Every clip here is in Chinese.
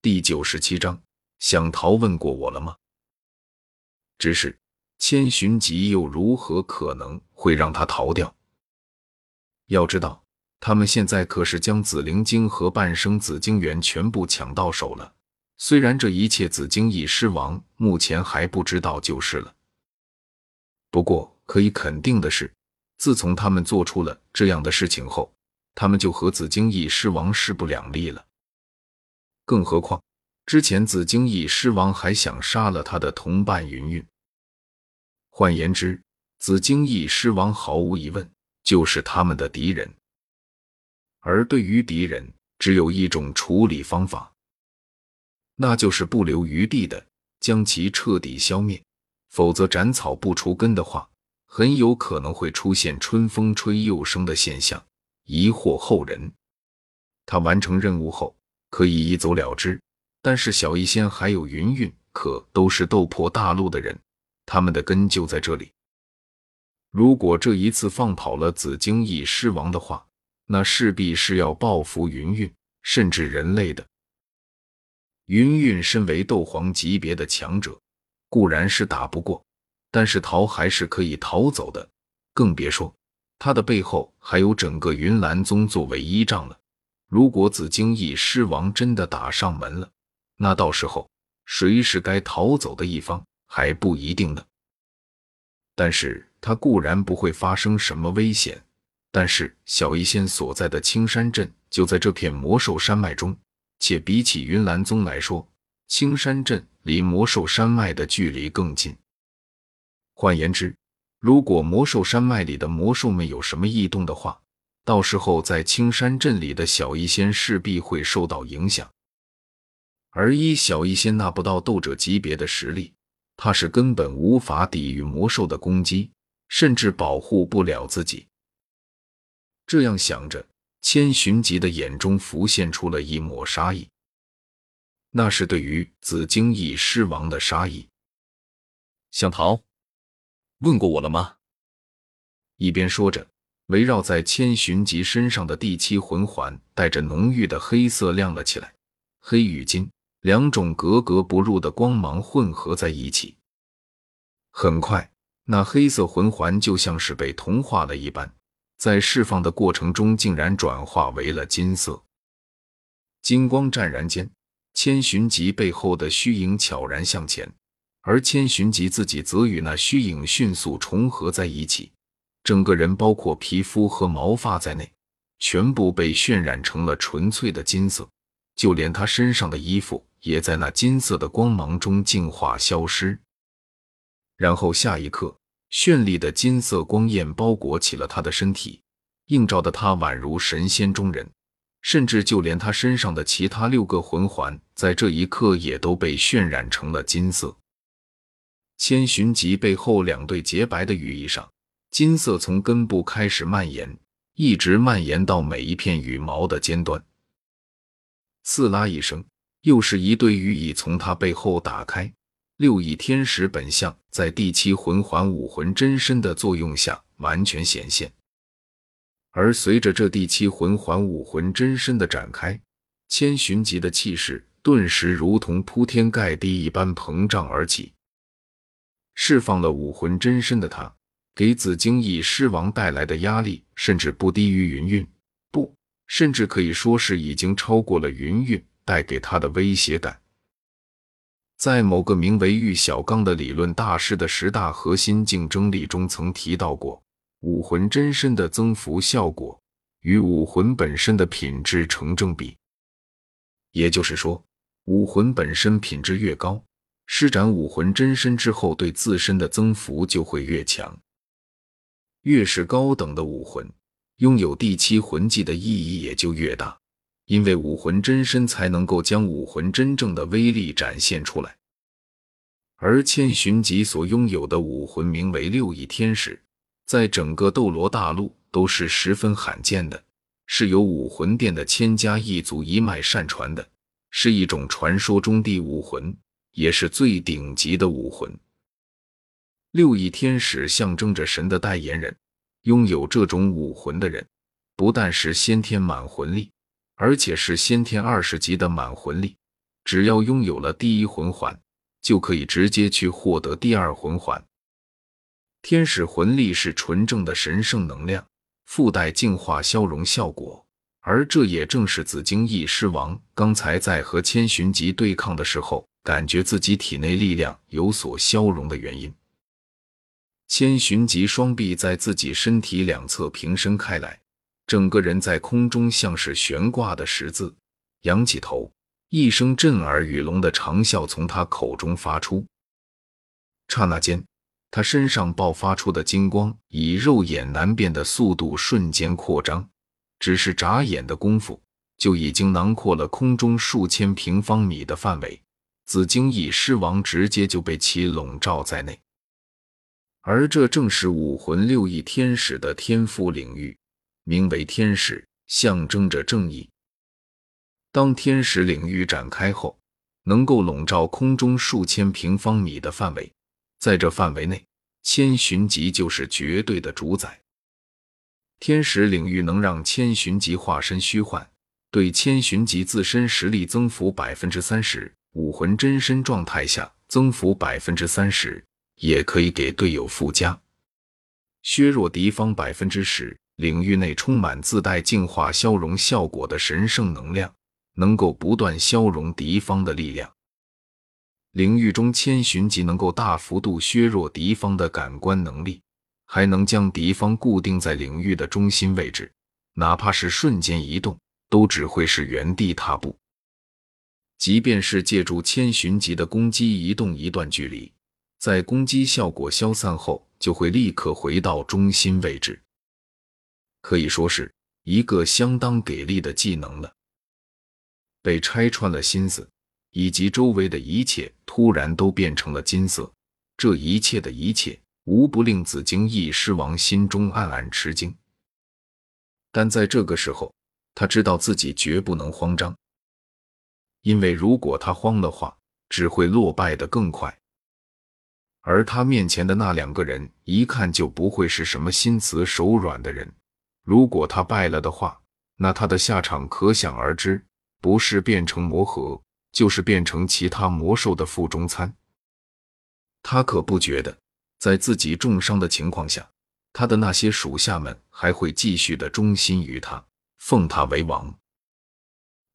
第九十七章，想逃问过我了吗？只是千寻疾又如何可能会让他逃掉？要知道，他们现在可是将紫灵晶和半生紫晶元全部抢到手了。虽然这一切紫晶翼狮王目前还不知道就是了，不过可以肯定的是，自从他们做出了这样的事情后，他们就和紫晶翼狮王势不两立了。更何况，之前紫荆翼狮王还想杀了他的同伴云云。换言之，紫荆翼狮王毫无疑问就是他们的敌人。而对于敌人，只有一种处理方法，那就是不留余地的将其彻底消灭。否则，斩草不除根的话，很有可能会出现春风吹又生的现象，疑惑后人。他完成任务后。可以一走了之，但是小医仙还有云云可都是斗破大陆的人，他们的根就在这里。如果这一次放跑了紫荆翼狮王的话，那势必是要报复云云，甚至人类的。云云身为斗皇级别的强者，固然是打不过，但是逃还是可以逃走的，更别说他的背后还有整个云岚宗作为依仗了。如果紫荆翼狮王真的打上门了，那到时候谁是该逃走的一方还不一定呢。但是他固然不会发生什么危险，但是小医仙所在的青山镇就在这片魔兽山脉中，且比起云岚宗来说，青山镇离魔兽山脉的距离更近。换言之，如果魔兽山脉里的魔兽们有什么异动的话，到时候，在青山镇里的小医仙势必会受到影响，而一小医仙那不到斗者级别的实力，他是根本无法抵御魔兽的攻击，甚至保护不了自己。这样想着，千寻疾的眼中浮现出了一抹杀意，那是对于紫荆翼狮王的杀意。想逃？问过我了吗？一边说着。围绕在千寻疾身上的第七魂环带着浓郁的黑色亮了起来，黑与金两种格格不入的光芒混合在一起。很快，那黑色魂环就像是被同化了一般，在释放的过程中竟然转化为了金色。金光湛然间，千寻疾背后的虚影悄然向前，而千寻疾自己则与那虚影迅速重合在一起。整个人，包括皮肤和毛发在内，全部被渲染成了纯粹的金色，就连他身上的衣服也在那金色的光芒中净化消失。然后下一刻，绚丽的金色光焰包裹起了他的身体，映照的他宛如神仙中人，甚至就连他身上的其他六个魂环，在这一刻也都被渲染成了金色。千寻疾背后两对洁白的羽翼上。金色从根部开始蔓延，一直蔓延到每一片羽毛的尖端。刺啦一声，又是一对羽翼从他背后打开，六翼天使本相在第七魂环武魂真身的作用下完全显现。而随着这第七魂环武魂真身的展开，千寻疾的气势顿时如同铺天盖地一般膨胀而起。释放了武魂真身的他。给紫荆翼狮王带来的压力，甚至不低于云云，不，甚至可以说是已经超过了云云带给他的威胁感。在某个名为玉小刚的理论大师的十大核心竞争力中，曾提到过，武魂真身的增幅效果与武魂本身的品质成正比。也就是说，武魂本身品质越高，施展武魂真身之后，对自身的增幅就会越强。越是高等的武魂，拥有第七魂技的意义也就越大，因为武魂真身才能够将武魂真正的威力展现出来。而千寻疾所拥有的武魂名为六翼天使，在整个斗罗大陆都是十分罕见的，是由武魂殿的千家一族一脉善传的，是一种传说中的武魂，也是最顶级的武魂。六翼天使象征着神的代言人，拥有这种武魂的人，不但是先天满魂力，而且是先天二十级的满魂力，只要拥有了第一魂环，就可以直接去获得第二魂环。天使魂力是纯正的神圣能量，附带净化消融效果，而这也正是紫荆翼狮王刚才在和千寻疾对抗的时候，感觉自己体内力量有所消融的原因。千寻疾双臂在自己身体两侧平伸开来，整个人在空中像是悬挂的十字。仰起头，一声震耳欲聋的长啸从他口中发出。刹那间，他身上爆发出的金光以肉眼难辨的速度瞬间扩张，只是眨眼的功夫，就已经囊括了空中数千平方米的范围。紫荆翼狮王直接就被其笼罩在内。而这正是武魂六翼天使的天赋领域，名为天使，象征着正义。当天使领域展开后，能够笼罩空中数千平方米的范围，在这范围内，千寻疾就是绝对的主宰。天使领域能让千寻疾化身虚幻，对千寻疾自身实力增幅百分之三十，武魂真身状态下增幅百分之三十。也可以给队友附加，削弱敌方百分之十。领域内充满自带净化消融效果的神圣能量，能够不断消融敌方的力量。领域中千寻疾能够大幅度削弱敌方的感官能力，还能将敌方固定在领域的中心位置，哪怕是瞬间移动，都只会是原地踏步。即便是借助千寻疾的攻击移动一段距离。在攻击效果消散后，就会立刻回到中心位置，可以说是一个相当给力的技能了。被拆穿了心思，以及周围的一切突然都变成了金色，这一切的一切，无不令紫荆翼狮王心中暗暗吃惊。但在这个时候，他知道自己绝不能慌张，因为如果他慌的话，只会落败的更快。而他面前的那两个人，一看就不会是什么心慈手软的人。如果他败了的话，那他的下场可想而知，不是变成魔核，就是变成其他魔兽的腹中餐。他可不觉得，在自己重伤的情况下，他的那些属下们还会继续的忠心于他，奉他为王。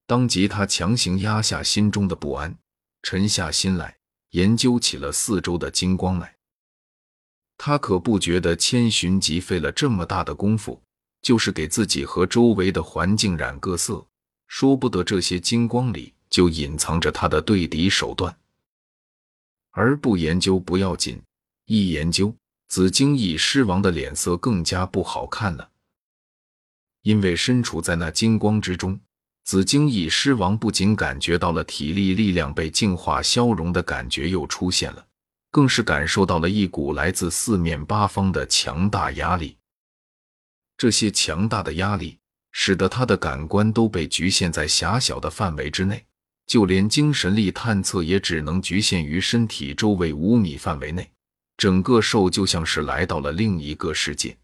当即，他强行压下心中的不安，沉下心来。研究起了四周的金光来，他可不觉得千寻疾费了这么大的功夫，就是给自己和周围的环境染个色，说不得这些金光里就隐藏着他的对敌手段。而不研究不要紧，一研究，紫荆翼狮王的脸色更加不好看了，因为身处在那金光之中。紫荆翼狮王不仅感觉到了体力力量被净化消融的感觉又出现了，更是感受到了一股来自四面八方的强大压力。这些强大的压力使得他的感官都被局限在狭小的范围之内，就连精神力探测也只能局限于身体周围五米范围内。整个兽就像是来到了另一个世界。